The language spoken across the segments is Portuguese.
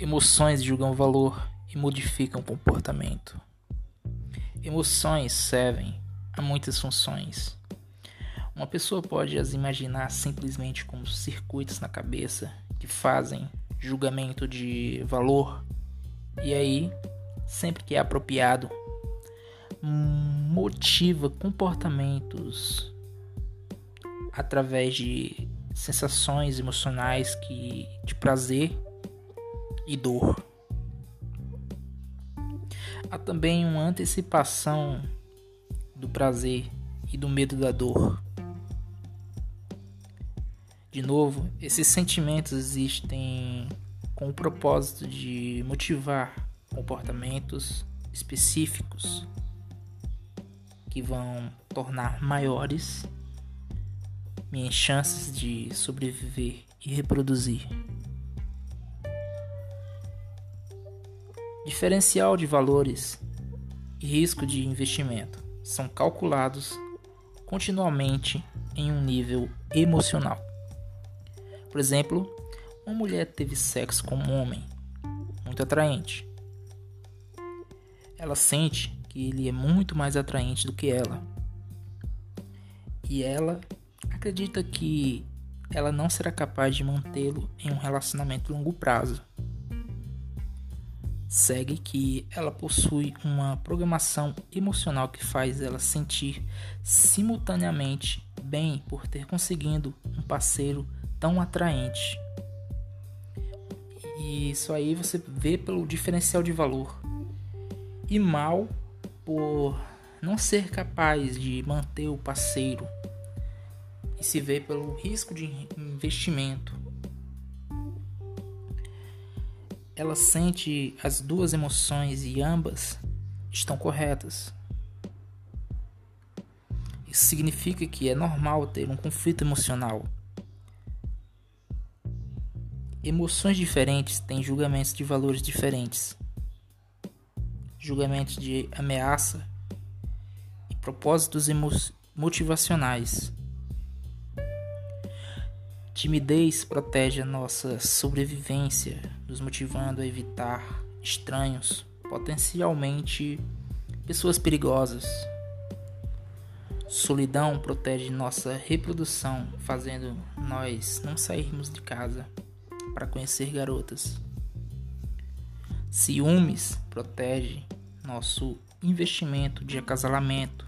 Emoções julgam valor e modificam comportamento. Emoções servem a muitas funções. Uma pessoa pode as imaginar simplesmente como circuitos na cabeça que fazem julgamento de valor e aí, sempre que é apropriado, motiva comportamentos através de sensações emocionais que de prazer e dor. Há também uma antecipação do prazer e do medo da dor. De novo, esses sentimentos existem com o propósito de motivar comportamentos específicos que vão tornar maiores minhas chances de sobreviver e reproduzir. Diferencial de valores e risco de investimento são calculados continuamente em um nível emocional. Por exemplo, uma mulher teve sexo com um homem muito atraente. Ela sente que ele é muito mais atraente do que ela. E ela acredita que ela não será capaz de mantê-lo em um relacionamento a longo prazo segue que ela possui uma programação emocional que faz ela sentir simultaneamente bem por ter conseguido um parceiro tão atraente. E isso aí você vê pelo diferencial de valor. E mal por não ser capaz de manter o parceiro. E se vê pelo risco de investimento ela sente as duas emoções e ambas estão corretas. Isso significa que é normal ter um conflito emocional. Emoções diferentes têm julgamentos de valores diferentes. Julgamentos de ameaça e propósitos motivacionais. Timidez protege a nossa sobrevivência, nos motivando a evitar estranhos, potencialmente pessoas perigosas. Solidão protege nossa reprodução, fazendo nós não sairmos de casa para conhecer garotas. Ciúmes protege nosso investimento de acasalamento,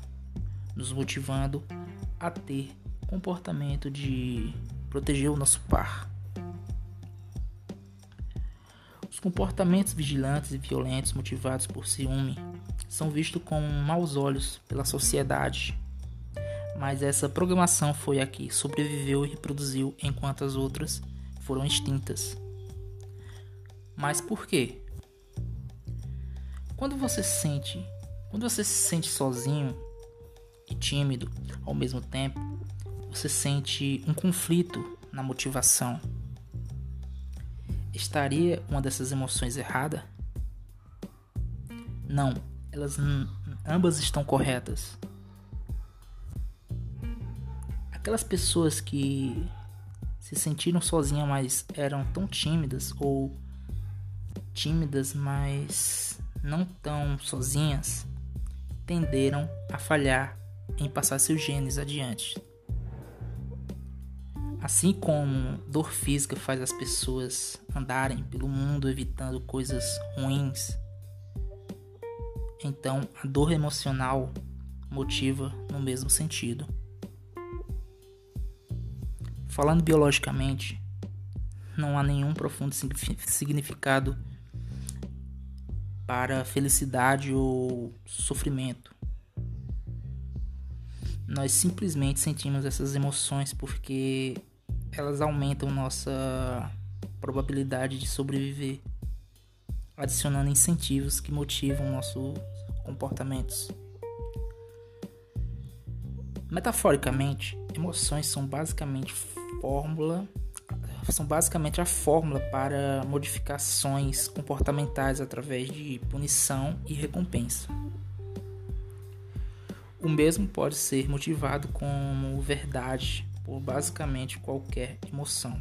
nos motivando a ter comportamento de proteger o nosso par. Os comportamentos vigilantes e violentos motivados por ciúme são vistos com maus olhos pela sociedade, mas essa programação foi a que sobreviveu e reproduziu enquanto as outras foram extintas. Mas por quê? Quando você sente, quando você se sente sozinho e tímido ao mesmo tempo, você sente um conflito na motivação, estaria uma dessas emoções errada? Não, elas ambas estão corretas. Aquelas pessoas que se sentiram sozinhas, mas eram tão tímidas ou tímidas, mas não tão sozinhas, tenderam a falhar em passar seus genes adiante. Assim como dor física faz as pessoas andarem pelo mundo evitando coisas ruins, então a dor emocional motiva no mesmo sentido. Falando biologicamente, não há nenhum profundo significado para felicidade ou sofrimento. Nós simplesmente sentimos essas emoções porque elas aumentam nossa probabilidade de sobreviver, adicionando incentivos que motivam nossos comportamentos. Metaforicamente, emoções são basicamente fórmula são basicamente a fórmula para modificações comportamentais através de punição e recompensa. O mesmo pode ser motivado como verdade por basicamente qualquer emoção.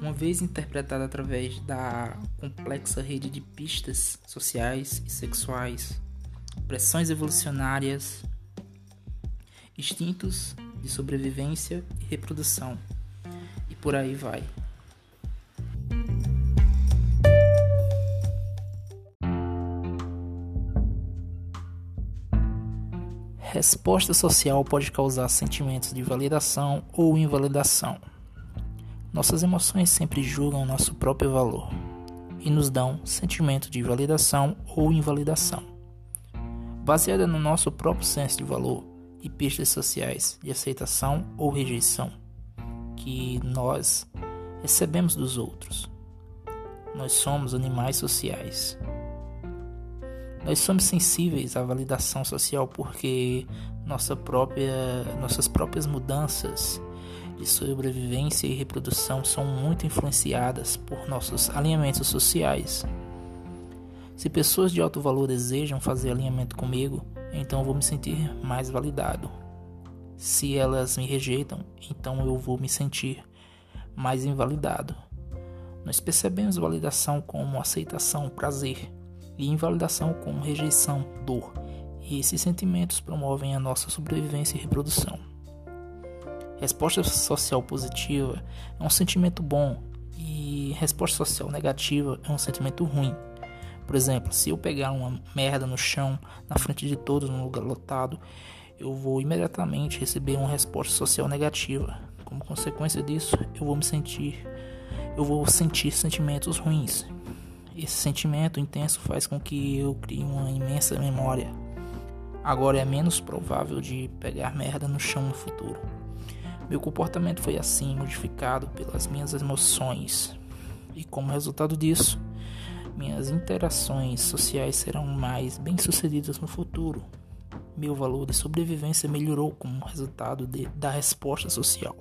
uma vez interpretada através da complexa rede de pistas sociais e sexuais, pressões evolucionárias, instintos de sobrevivência e reprodução, e por aí vai. Resposta social pode causar sentimentos de validação ou invalidação. Nossas emoções sempre julgam nosso próprio valor e nos dão sentimento de validação ou invalidação. Baseada no nosso próprio senso de valor e pistas sociais de aceitação ou rejeição que nós recebemos dos outros. Nós somos animais sociais. Nós somos sensíveis à validação social porque nossa própria, nossas próprias mudanças de sobrevivência e reprodução são muito influenciadas por nossos alinhamentos sociais. Se pessoas de alto valor desejam fazer alinhamento comigo, então eu vou me sentir mais validado. Se elas me rejeitam, então eu vou me sentir mais invalidado. Nós percebemos validação como aceitação, prazer, invalidação como rejeição, dor. E esses sentimentos promovem a nossa sobrevivência e reprodução. Resposta social positiva é um sentimento bom e resposta social negativa é um sentimento ruim. Por exemplo, se eu pegar uma merda no chão, na frente de todos, num lugar lotado, eu vou imediatamente receber uma resposta social negativa. Como consequência disso, eu vou me sentir, eu vou sentir sentimentos ruins. Esse sentimento intenso faz com que eu crie uma imensa memória. Agora é menos provável de pegar merda no chão no futuro. Meu comportamento foi assim modificado pelas minhas emoções, e como resultado disso, minhas interações sociais serão mais bem-sucedidas no futuro. Meu valor de sobrevivência melhorou como resultado de, da resposta social.